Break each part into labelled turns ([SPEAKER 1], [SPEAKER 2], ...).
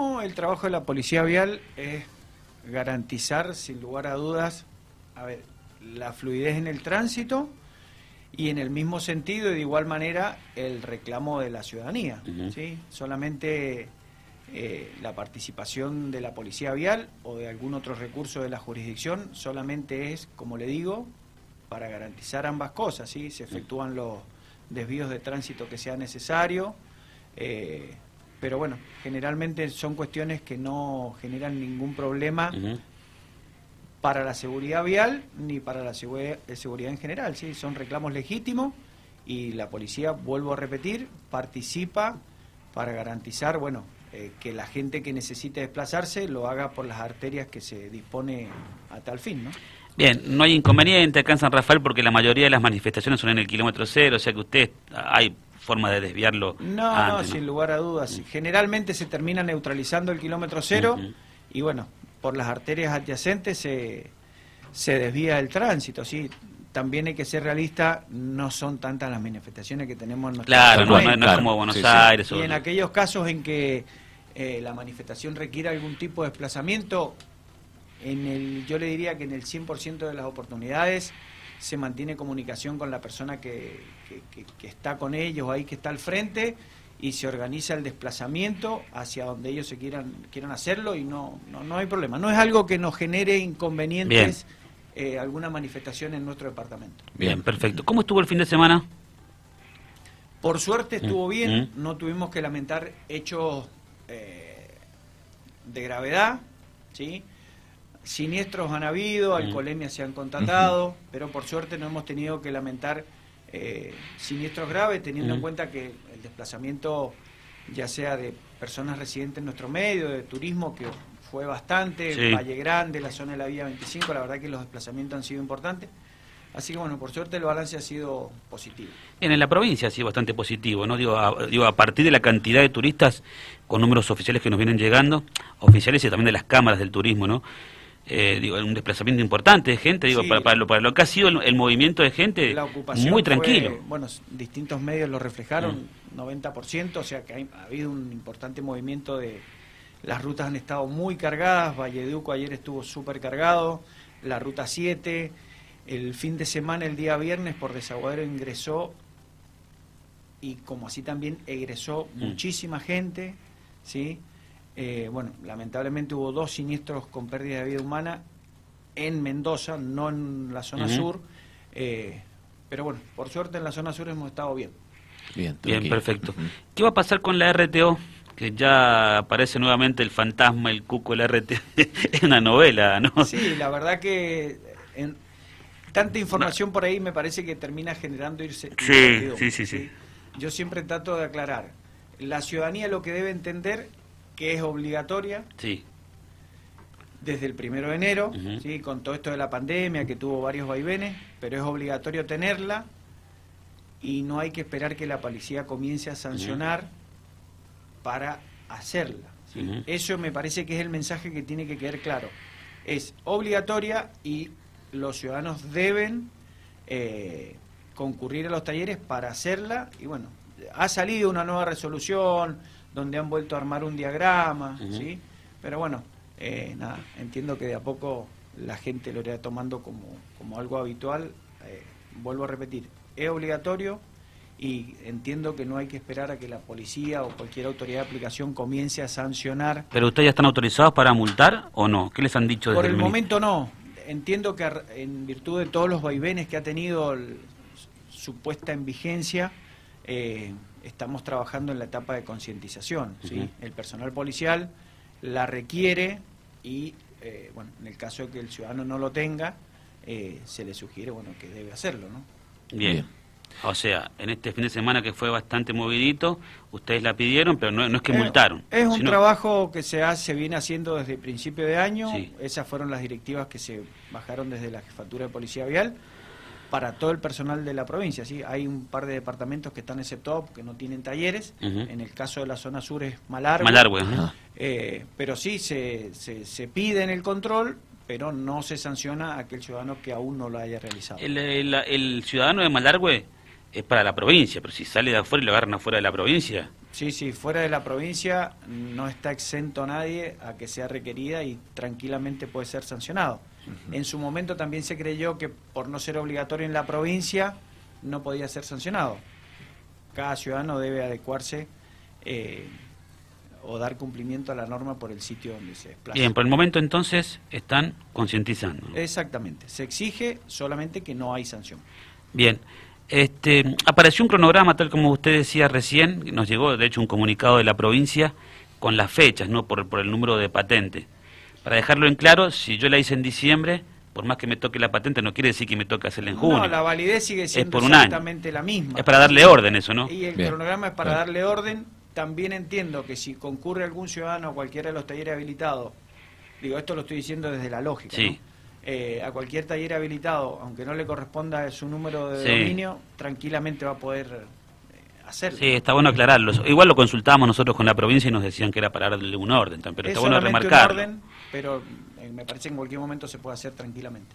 [SPEAKER 1] No, el trabajo de la policía vial es garantizar, sin lugar a dudas, a ver, la fluidez en el tránsito y en el mismo sentido y de igual manera el reclamo de la ciudadanía. ¿sí? Solamente eh, la participación de la policía vial o de algún otro recurso de la jurisdicción solamente es, como le digo, para garantizar ambas cosas. ¿sí? Se efectúan los desvíos de tránsito que sea necesario. Eh, pero bueno, generalmente son cuestiones que no generan ningún problema para la seguridad vial ni para la seguridad, en general, ¿sí? Son reclamos legítimos y la policía, vuelvo a repetir, participa para garantizar, bueno, eh, que la gente que necesite desplazarse lo haga por las arterias que se dispone a tal fin, ¿no?
[SPEAKER 2] Bien, no hay inconveniente acá en San Rafael porque la mayoría de las manifestaciones son en el kilómetro cero, o sea que usted hay forma de desviarlo.
[SPEAKER 1] No, no, sin lugar a dudas. Generalmente se termina neutralizando el kilómetro cero y bueno, por las arterias adyacentes se, se desvía el tránsito, ¿sí? También hay que ser realista, no son tantas las manifestaciones que tenemos en
[SPEAKER 2] nuestra Claro, no, es como Buenos Aires.
[SPEAKER 1] Y en aquellos casos en que eh, la manifestación requiere algún tipo de desplazamiento, en el, yo le diría que en el 100% de las oportunidades se mantiene comunicación con la persona que, que, está con ellos, ahí que está al frente, y se organiza el desplazamiento hacia donde ellos se quieran, quieran hacerlo y no, no, hay problema. No es algo que nos genere inconvenientes eh, alguna manifestación en nuestro departamento.
[SPEAKER 2] Bien, perfecto. ¿Cómo estuvo el fin de semana?
[SPEAKER 1] Por suerte estuvo mm, bien, mm. no tuvimos que lamentar hechos eh, de gravedad, ¿sí? Siniestros han habido, alcoholemias se han contatado, pero por suerte no hemos tenido que lamentar eh, siniestros graves, teniendo en cuenta que el desplazamiento, ya sea de personas residentes en nuestro medio, de turismo, que fue bastante, Valle Grande, la zona de la Vía 25, la verdad que los desplazamientos han sido importantes. Así que bueno, por suerte el balance ha sido positivo.
[SPEAKER 2] en la provincia ha sido bastante positivo, ¿no? Digo a, digo, a partir de la cantidad de turistas con números oficiales que nos vienen llegando, oficiales y también de las cámaras del turismo, ¿no? Eh, digo, un desplazamiento importante de gente, digo, para, lo, para lo que ha sido el, movimiento de gente, muy tranquilo.
[SPEAKER 1] bueno, distintos medios lo reflejaron, 90%, mm. o sea que ha, habido un importante movimiento de... Las rutas han estado muy cargadas, Valleduco ayer estuvo súper cargado, la ruta 7, el fin de semana, el día viernes, por desaguadero ingresó y como así también egresó mm. muchísima gente, ¿sí? Eh, bueno, lamentablemente hubo dos siniestros con pérdida de vida humana en Mendoza, no en la zona sur. Eh, pero bueno, por suerte en la zona sur hemos estado bien.
[SPEAKER 2] Bien, bien perfecto. ¿Qué va a pasar con la RTO? Que ya aparece nuevamente el fantasma, el cuco, el RTO. es una novela, ¿no?
[SPEAKER 1] Sí, la verdad que en, tanta información por ahí me parece que termina generando irse.
[SPEAKER 2] Sí, sí, sí, sí.
[SPEAKER 1] Yo siempre trato de aclarar. La ciudadanía lo que debe entender que es obligatoria.
[SPEAKER 2] Sí.
[SPEAKER 1] Desde el primero de enero, ¿sí? con todo esto de la pandemia que tuvo varios vaivenes, pero es obligatorio tenerla y no hay que esperar que la policía comience a sancionar para hacerla. Eso me parece que es el mensaje que tiene que quedar claro. Es obligatoria y los ciudadanos deben eh, concurrir a los talleres para hacerla y bueno, ha salido una nueva resolución, donde han vuelto a armar un diagrama, ¿sí? Pero bueno, eh, nada, entiendo que de a poco la gente lo irá tomando como, como algo habitual. Eh, vuelvo a repetir, es obligatorio y entiendo que no hay que esperar a que la policía o cualquier autoridad de aplicación comience a sancionar.
[SPEAKER 2] ¿Pero ustedes ya están autorizados para multar o no? ¿Qué les han dicho
[SPEAKER 1] desde Por el, momento no. Entiendo que en virtud de todos los vaivenes que ha tenido su puesta en vigencia, eh, estamos trabajando en la etapa de concientización. ¿sí? El personal policial la requiere y, eh, bueno, en el caso de que el ciudadano no lo tenga, eh, se le sugiere, bueno, que debe hacerlo, ¿no?
[SPEAKER 2] Bien. O sea, en este fin de semana que fue bastante movidito, ustedes la pidieron, pero no, es que multaron.
[SPEAKER 1] Es un trabajo que se, hace, viene haciendo desde el principio de año. Esas fueron las directivas que se bajaron desde la Jefatura de Policía Vial para todo el personal de la provincia. ¿sí? Hay un par de departamentos que están en ese top, que no tienen talleres. En el caso de la zona sur es Malargüe.
[SPEAKER 2] Malargüe
[SPEAKER 1] eh, pero sí, se, se, pide en el control, pero no se sanciona a aquel ciudadano que aún no lo haya realizado.
[SPEAKER 2] El, el, ciudadano de Malargüe es para la provincia, pero si sale de afuera y lo agarran afuera de la provincia,
[SPEAKER 1] Sí, sí, fuera de la provincia no está exento nadie a que sea requerida y tranquilamente puede ser sancionado. En su momento también se creyó que por no ser obligatorio en la provincia no podía ser sancionado. Cada ciudadano debe adecuarse eh, o dar cumplimiento a la norma por el sitio donde se desplaza.
[SPEAKER 2] Bien, por el momento entonces están concientizando.
[SPEAKER 1] Exactamente, se exige solamente que no hay sanción.
[SPEAKER 2] Bien, este, apareció un cronograma, tal como usted decía recién, nos llegó de hecho un comunicado de la provincia con las fechas, ¿no? por, por el número de patente. Para dejarlo en claro, si yo la hice en diciembre, por más que me toque la patente, no quiere decir que me toque hacerla en junio. No,
[SPEAKER 1] la validez sigue siendo
[SPEAKER 2] por
[SPEAKER 1] exactamente la misma.
[SPEAKER 2] Es para darle orden eso, ¿no?
[SPEAKER 1] Y el cronograma es para darle orden. También entiendo que si concurre algún ciudadano a cualquiera de los talleres habilitados, digo, esto lo estoy diciendo desde la lógica, eh, a cualquier taller habilitado, aunque no le corresponda su número de dominio, tranquilamente va a poder hacerlo.
[SPEAKER 2] Sí, está bueno aclararlo. Igual lo consultábamos nosotros con la provincia y nos decían que era para darle un orden, pero está bueno remarcarlo
[SPEAKER 1] pero eh, me parece que en cualquier momento se puede hacer tranquilamente.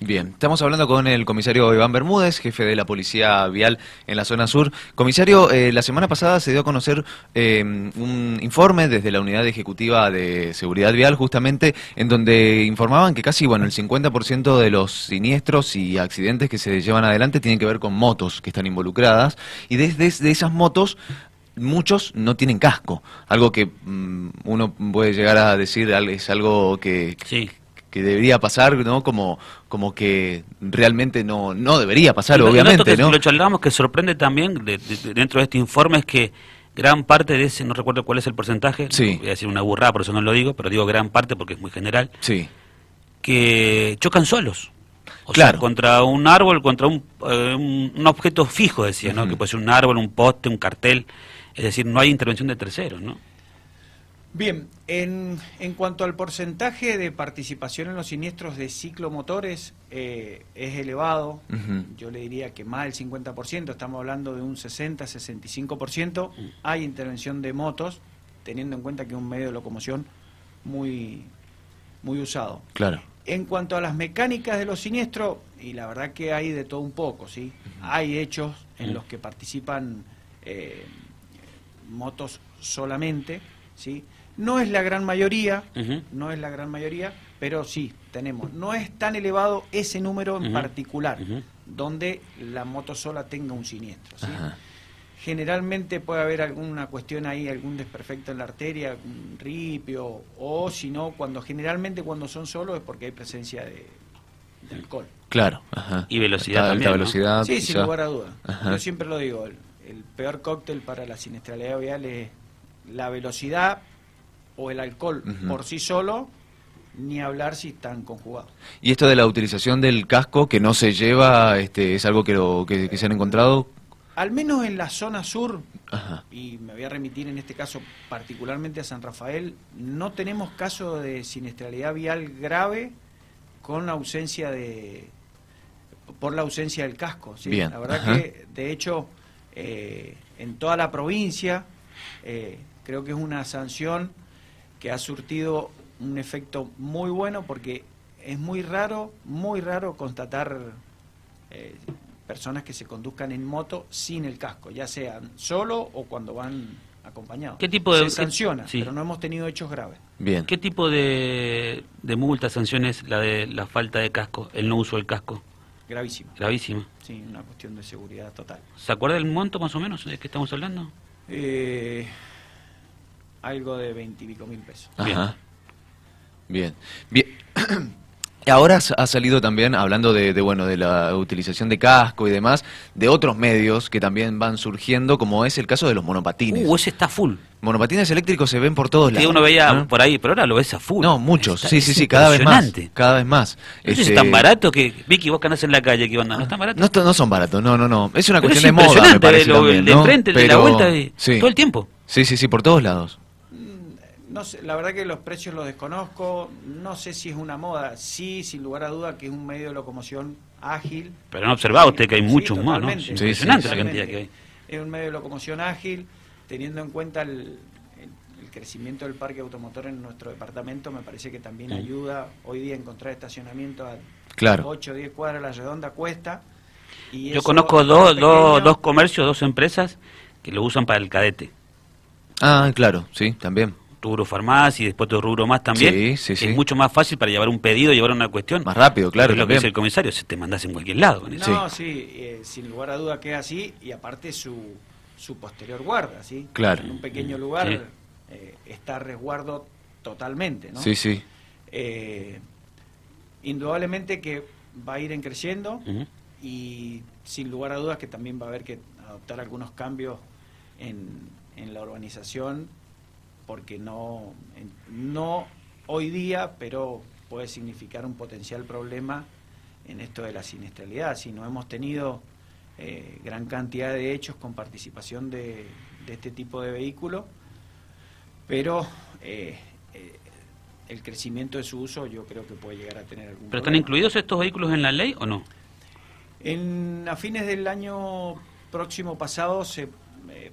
[SPEAKER 3] Bien, estamos hablando con el comisario Iván Bermúdez, jefe de la Policía Vial en la zona sur. Comisario, eh, la semana pasada se dio a conocer eh, un informe desde la Unidad Ejecutiva de Seguridad Vial, justamente, en donde informaban que casi, bueno, el 50% de los siniestros y accidentes que se llevan adelante tienen que ver con motos que están involucradas, y desde esas motos muchos no tienen casco, algo que mm, uno puede llegar a decir es algo que, que debería pasar, ¿no? Como, como que realmente no, no debería pasar, obviamente, ¿no?
[SPEAKER 2] Lo charlamos que sorprende también dentro de este informe es que gran parte de ese, no recuerdo cuál es el porcentaje, voy a decir una burrada, por eso no lo digo, pero digo gran parte porque es muy general,
[SPEAKER 3] sí.
[SPEAKER 2] que chocan solos.
[SPEAKER 3] O claro. sea,
[SPEAKER 2] contra un árbol, contra un, eh, un, objeto fijo, decía, ¿no? Que puede ser un árbol, un poste, un cartel. Es decir, no hay intervención de terceros, ¿no?
[SPEAKER 1] Bien, en, en cuanto al porcentaje de participación en los siniestros de ciclomotores, eh, es elevado. Yo le diría que más del 50%, estamos hablando de un 60-65%. Mm. Hay intervención de motos, teniendo en cuenta que es un medio de locomoción muy, muy usado.
[SPEAKER 3] Claro.
[SPEAKER 1] En cuanto a las mecánicas de los siniestros, y la verdad que hay de todo un poco, ¿sí? Hay hechos en los que participan... Eh, motos solamente, ¿sí? No es la gran mayoría, no es la gran mayoría, pero sí, tenemos. No es tan elevado ese número en particular, donde la moto sola tenga un siniestro, ¿sí? Generalmente puede haber alguna cuestión ahí, algún desperfecto en la arteria, un ripio, o si no, cuando generalmente cuando son solos es porque hay presencia de, alcohol.
[SPEAKER 3] Claro,
[SPEAKER 2] Y velocidad también,
[SPEAKER 3] velocidad.
[SPEAKER 1] Sí, sin lugar a duda. Yo siempre lo digo, el peor cóctel para la siniestralidad vial es la velocidad o el alcohol por sí solo, ni hablar si están conjugados.
[SPEAKER 3] ¿Y esto de la utilización del casco que no se lleva, este, es algo que, lo, que, se han encontrado?
[SPEAKER 1] Al menos en la zona sur, y me voy a remitir en este caso particularmente a San Rafael, no tenemos caso de siniestralidad vial grave con ausencia de por la ausencia del casco. ¿sí? La verdad que, de hecho, eh, en toda la provincia. Eh, creo que es una sanción que ha surtido un efecto muy bueno porque es muy raro, muy raro constatar eh, personas que se conduzcan en moto sin el casco, ya sean solo o cuando van acompañados.
[SPEAKER 2] ¿Qué tipo de
[SPEAKER 1] se sanciona, pero no hemos tenido hechos graves.
[SPEAKER 2] Bien. ¿Qué tipo de, de multa, sanciones la de la falta de casco, el no uso del casco?
[SPEAKER 1] Gravísima.
[SPEAKER 2] Gravísima.
[SPEAKER 1] Sí, una cuestión de seguridad total.
[SPEAKER 2] ¿Se acuerda del monto más o menos de que estamos hablando?
[SPEAKER 1] Eh, algo de veintipico mil pesos.
[SPEAKER 3] Ajá. Bien. Bien. Ahora ha salido también, hablando de, bueno de la utilización de casco y demás, de otros medios que también van surgiendo, como es el caso de los monopatines.
[SPEAKER 2] Uh, ese está full.
[SPEAKER 3] Monopatines eléctricos se ven por todos lados.
[SPEAKER 2] Sí, uno veía por ahí, pero ahora lo ves a full.
[SPEAKER 3] No, muchos, sí, sí, sí, cada vez más. Cada vez más.
[SPEAKER 2] es este, tan barato que, Vicky, vos que andás en la calle, ¿qué onda? ¿No están baratos?
[SPEAKER 3] No, no son baratos, no, no, no. Es una cuestión de moda, me parece
[SPEAKER 2] lo, de frente, de la vuelta, de, todo el tiempo.
[SPEAKER 3] Sí, sí, sí, por todos lados.
[SPEAKER 1] No sé, la verdad que los precios los desconozco, no sé si es una moda, sí, sin lugar a duda que es un medio de locomoción ágil.
[SPEAKER 2] Pero no observado usted que hay muchos más, ¿no? impresionante la cantidad que hay.
[SPEAKER 1] Es un medio de locomoción ágil, teniendo en cuenta el, crecimiento del parque automotor en nuestro departamento, me parece que también ayuda hoy día a encontrar estacionamiento a
[SPEAKER 3] claro.
[SPEAKER 1] 8 o 10 cuadras la redonda cuesta.
[SPEAKER 2] Y Yo conozco dos, dos, dos comercios, dos empresas que lo usan para el cadete
[SPEAKER 3] Ah, claro, sí, también.
[SPEAKER 2] Rubro farmacia y después tu rubro más también,
[SPEAKER 3] Sí, sí, sí.
[SPEAKER 2] es mucho más fácil para llevar un pedido, llevar una cuestión.
[SPEAKER 3] Más rápido, claro,
[SPEAKER 2] Es lo que dice el comisario, se te mandas en cualquier lado con eso.
[SPEAKER 1] No, sí, eh, sin lugar a duda que es así y aparte su, su posterior guarda, ¿sí?
[SPEAKER 3] Claro.
[SPEAKER 1] En un pequeño lugar
[SPEAKER 2] Sí.
[SPEAKER 1] eh, está a resguardo totalmente, ¿no?
[SPEAKER 3] Sí, sí.
[SPEAKER 1] Eh, indudablemente que va a ir en creciendo y sin lugar a dudas que también va a haber que adoptar algunos cambios en, en la urbanización porque no, no hoy día, pero puede significar un potencial problema en esto de la siniestralidad. Si no hemos tenido eh, gran cantidad de hechos con participación de, de este tipo de vehículos, pero eh, eh, el crecimiento de su uso yo creo que puede llegar a tener algún
[SPEAKER 2] ¿Pero están incluidos estos vehículos en la ley o no?
[SPEAKER 1] En, a fines del año próximo pasado se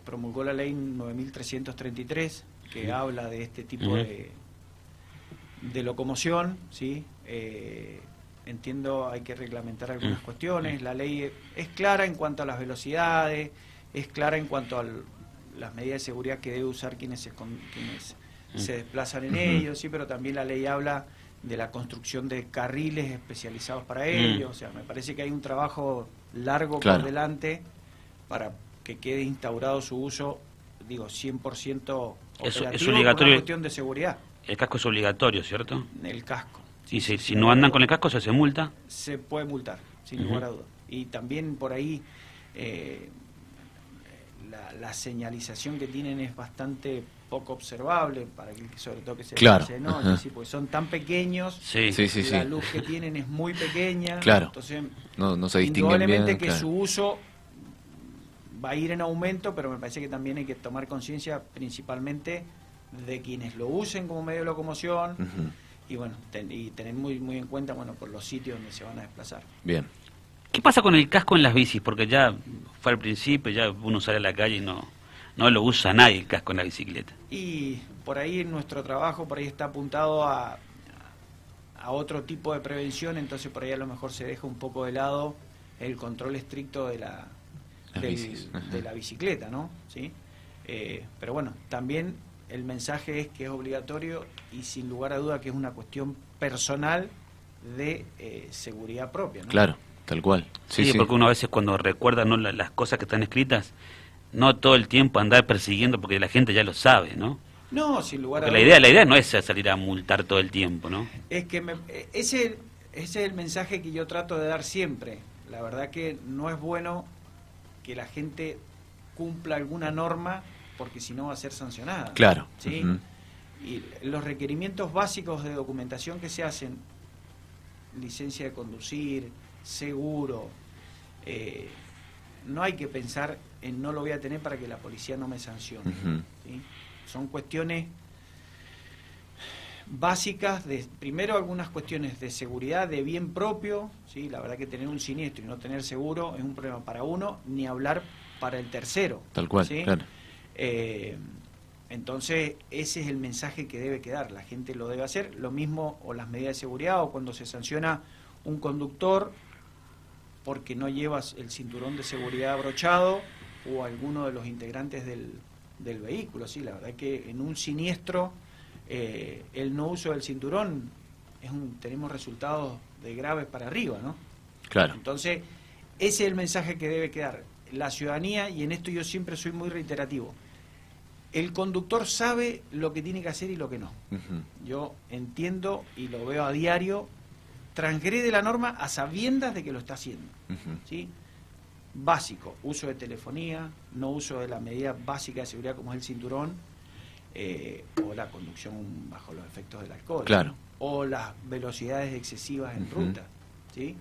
[SPEAKER 1] promulgó la ley 9333 que habla de este tipo de, de locomoción, ¿sí? Eh, entiendo hay que reglamentar algunas cuestiones, la ley es clara en cuanto a las velocidades, es clara en cuanto a las medidas de seguridad que debe usar quienes se, quienes se desplazan en ellos, sí, pero también la ley habla de la construcción de carriles especializados para ellos, o sea, me parece que hay un trabajo largo
[SPEAKER 3] Claro.
[SPEAKER 1] por delante para que quede instaurado su uso, digo, 100%
[SPEAKER 2] Es- es
[SPEAKER 1] operativo por
[SPEAKER 2] obligatorio.
[SPEAKER 1] una cuestión de seguridad,
[SPEAKER 2] El casco es obligatorio, ¿cierto?
[SPEAKER 1] el casco.
[SPEAKER 2] Y si, si no andan con el casco se hace multa.
[SPEAKER 1] se puede multar, sin lugar a dudas. Y también por ahí eh, la, la señalización que tienen es bastante poco observable, para que sobre todo que se
[SPEAKER 3] Claro, ajá.
[SPEAKER 1] sí, porque son tan pequeños,
[SPEAKER 2] Sí.
[SPEAKER 3] Sí, sí, sí.
[SPEAKER 1] la luz que tienen es muy pequeña,
[SPEAKER 3] Claro.
[SPEAKER 1] entonces
[SPEAKER 3] No, no se distinguen
[SPEAKER 1] indudablemente
[SPEAKER 3] bien.
[SPEAKER 1] que
[SPEAKER 3] claro.
[SPEAKER 1] su uso va a ir en aumento, pero me parece que también hay que tomar conciencia principalmente de quienes lo usen como medio de locomoción y bueno, ten- y tener muy muy en cuenta bueno por los sitios donde se van a desplazar.
[SPEAKER 3] Bien.
[SPEAKER 2] ¿Qué pasa con el casco en las bicis? Porque ya fue al principio, ya uno sale a la calle y no, no lo usa nadie el casco en la bicicleta.
[SPEAKER 1] Y por ahí nuestro trabajo, por ahí está apuntado a, a otro tipo de prevención, entonces por ahí a lo mejor se deja un poco de lado el control estricto de la, del- de la bicicleta, ¿no? ¿Sí? Eh, pero bueno, también el mensaje es que es obligatorio y sin lugar a duda que es una cuestión personal de eh, seguridad propia, ¿no?
[SPEAKER 3] Claro, tal cual. Sí,
[SPEAKER 2] Sí,
[SPEAKER 3] sí.
[SPEAKER 2] porque uno a veces cuando recuerda ¿no? la- las cosas que están escritas, no todo el tiempo andar persiguiendo porque la gente ya lo sabe, ¿no?
[SPEAKER 1] No, sin lugar
[SPEAKER 2] Porque
[SPEAKER 1] a
[SPEAKER 2] la
[SPEAKER 1] duda.
[SPEAKER 2] idea, la idea no es salir a multar todo el tiempo, ¿no?
[SPEAKER 1] Es que me- eh, ese, ese es el mensaje que yo trato de dar siempre. La verdad que no es bueno que la gente cumpla alguna norma porque si no va a ser sancionada.
[SPEAKER 3] Claro.
[SPEAKER 1] ¿sí? Y los requerimientos básicos de documentación que se hacen, licencia de conducir, seguro, eh, no hay que pensar en no lo voy a tener para que la policía no me sancione. ¿sí? Son cuestiones básicas, de primero algunas cuestiones de seguridad, de bien propio, ¿sí? la verdad que tener un siniestro y no tener seguro es un problema para uno, ni hablar para el tercero.
[SPEAKER 3] Tal cual,
[SPEAKER 1] ¿sí?
[SPEAKER 3] claro.
[SPEAKER 1] Eh, entonces, ese es el mensaje que debe quedar, la gente lo debe hacer, lo mismo o las medidas de seguridad o cuando se sanciona un conductor porque no llevas el cinturón de seguridad abrochado o alguno de los integrantes del, del vehículo, sí, la verdad que en un siniestro eh, el no uso del cinturón es un, tenemos resultados de graves para arriba, ¿no?
[SPEAKER 3] Claro.
[SPEAKER 1] Entonces, ese es el mensaje que debe quedar. La ciudadanía, y en esto yo siempre soy muy reiterativo, el conductor sabe lo que tiene que hacer y lo que no. Yo entiendo y lo veo a diario, transgrede la norma a sabiendas de que lo está haciendo. ¿sí? Básico, uso de telefonía, no uso de la medida básica de seguridad como es el cinturón, eh, o la conducción bajo los efectos del alcohol.
[SPEAKER 3] Claro.
[SPEAKER 1] O las velocidades excesivas en ruta. ¿sí?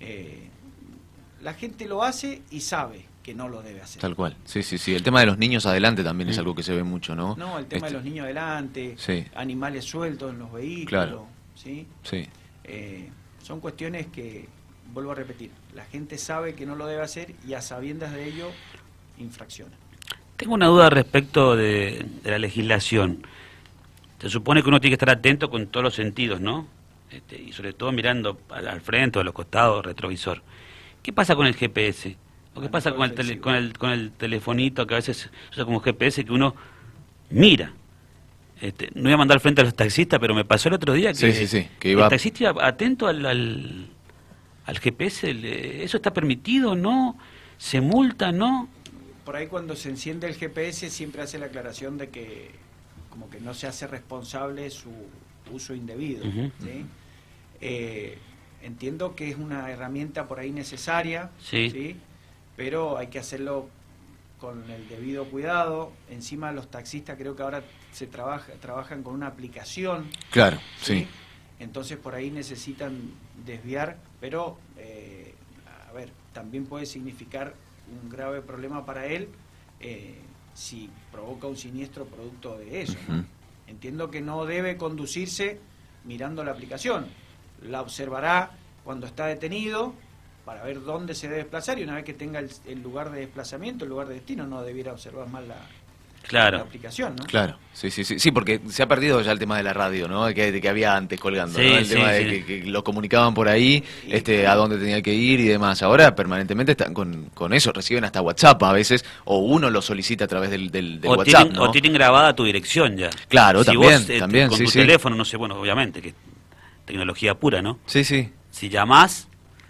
[SPEAKER 1] Eh, la gente lo hace y sabe que no lo debe hacer.
[SPEAKER 3] Tal cual. Sí, sí, sí. El tema de los niños adelante también es
[SPEAKER 2] Mm.
[SPEAKER 3] algo que se ve mucho, ¿no?
[SPEAKER 1] No, el tema
[SPEAKER 3] Este,
[SPEAKER 1] de los niños adelante,
[SPEAKER 3] Sí.
[SPEAKER 1] animales sueltos en los vehículos,
[SPEAKER 3] Claro.
[SPEAKER 1] ¿sí?
[SPEAKER 3] Sí.
[SPEAKER 1] Eh, son cuestiones que, vuelvo a repetir, la gente sabe que no lo debe hacer y a sabiendas de ello infracciona.
[SPEAKER 2] Tengo una duda respecto de, de la legislación. Se supone que uno tiene que estar atento con todos los sentidos, ¿no? Este, y sobre todo mirando al, al frente o a los costados, retrovisor. ¿Qué pasa con el GPS? ¿O qué
[SPEAKER 1] Ah,
[SPEAKER 2] pasa con el, tele- con, el, con el telefonito que a veces usa como GPS que uno mira. Este, no voy a mandar frente a los taxistas, pero me pasó el otro día que,
[SPEAKER 3] Sí, sí, sí, que iba-
[SPEAKER 2] el taxista iba atento al, al, al GPS. ¿Eso está permitido? ¿No? ¿Se multa? ¿No?
[SPEAKER 1] Por ahí cuando se enciende el GPS siempre hace la aclaración de que como que no se hace responsable su uso indebido. ¿sí? Eh, entiendo que es una herramienta por ahí necesaria,
[SPEAKER 2] Sí.
[SPEAKER 1] pero hay que hacerlo con el debido cuidado. Encima los taxistas creo que ahora se trabaja, trabajan con una aplicación.
[SPEAKER 3] Claro,
[SPEAKER 1] ¿sí?
[SPEAKER 3] sí.
[SPEAKER 1] Entonces por ahí necesitan desviar, pero eh, a ver, también puede significar un grave problema para él eh, si provoca un siniestro producto de eso. Entiendo que no debe conducirse mirando la aplicación, la observará cuando está detenido para ver dónde se debe desplazar y una vez que tenga el, el lugar de desplazamiento, el lugar de destino, no debiera observar más la, la
[SPEAKER 2] Claro.
[SPEAKER 1] aplicación. ¿no?
[SPEAKER 3] Claro, sí, sí, sí, sí, porque se ha perdido ya el tema de la radio, ¿no? Que, de que había antes colgando,
[SPEAKER 2] Sí,
[SPEAKER 3] ¿no? El
[SPEAKER 2] sí,
[SPEAKER 3] tema de que, que lo comunicaban por ahí,
[SPEAKER 1] Y-
[SPEAKER 3] este, a dónde tenía que ir y demás. Ahora permanentemente están con, con eso, reciben hasta WhatsApp a veces, o uno lo solicita a través del, del, del
[SPEAKER 2] o,
[SPEAKER 3] WhatsApp,
[SPEAKER 2] tienen,
[SPEAKER 3] ¿no?
[SPEAKER 2] o tienen grabada tu dirección ya.
[SPEAKER 3] Claro,
[SPEAKER 2] Si
[SPEAKER 3] también,
[SPEAKER 2] vos, eh,
[SPEAKER 3] también,
[SPEAKER 2] con
[SPEAKER 3] sí,
[SPEAKER 2] tu
[SPEAKER 3] sí.
[SPEAKER 2] teléfono, no sé, bueno, obviamente, que tecnología pura, ¿no?
[SPEAKER 3] Sí, sí,
[SPEAKER 2] Si llamás,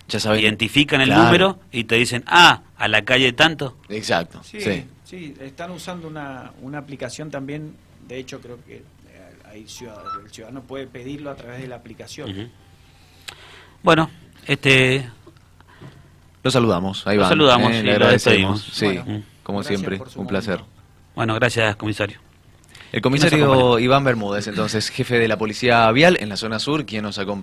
[SPEAKER 3] ya saben.
[SPEAKER 2] identifican el
[SPEAKER 3] Claro.
[SPEAKER 2] número y te dicen, ah, a la calle tanto.
[SPEAKER 3] Exacto,
[SPEAKER 1] Sí,
[SPEAKER 3] sí.
[SPEAKER 1] sí, están usando una, una aplicación también, de hecho creo que eh, hay el ciudadano puede pedirlo a través de la aplicación.
[SPEAKER 2] Bueno, este,
[SPEAKER 3] Lo saludamos, ahí
[SPEAKER 2] Lo
[SPEAKER 3] va.
[SPEAKER 2] saludamos y
[SPEAKER 3] le
[SPEAKER 2] lo
[SPEAKER 3] agradecemos.
[SPEAKER 2] despedimos.
[SPEAKER 3] Sí,
[SPEAKER 1] Bueno,
[SPEAKER 3] como siempre, un placer.
[SPEAKER 1] momento.
[SPEAKER 2] bueno, gracias, comisario.
[SPEAKER 3] El
[SPEAKER 2] ¿Quién nos
[SPEAKER 3] comisario? Iván Bermúdez, entonces, jefe de la Policía Vial en la zona sur, quien nos acompaña.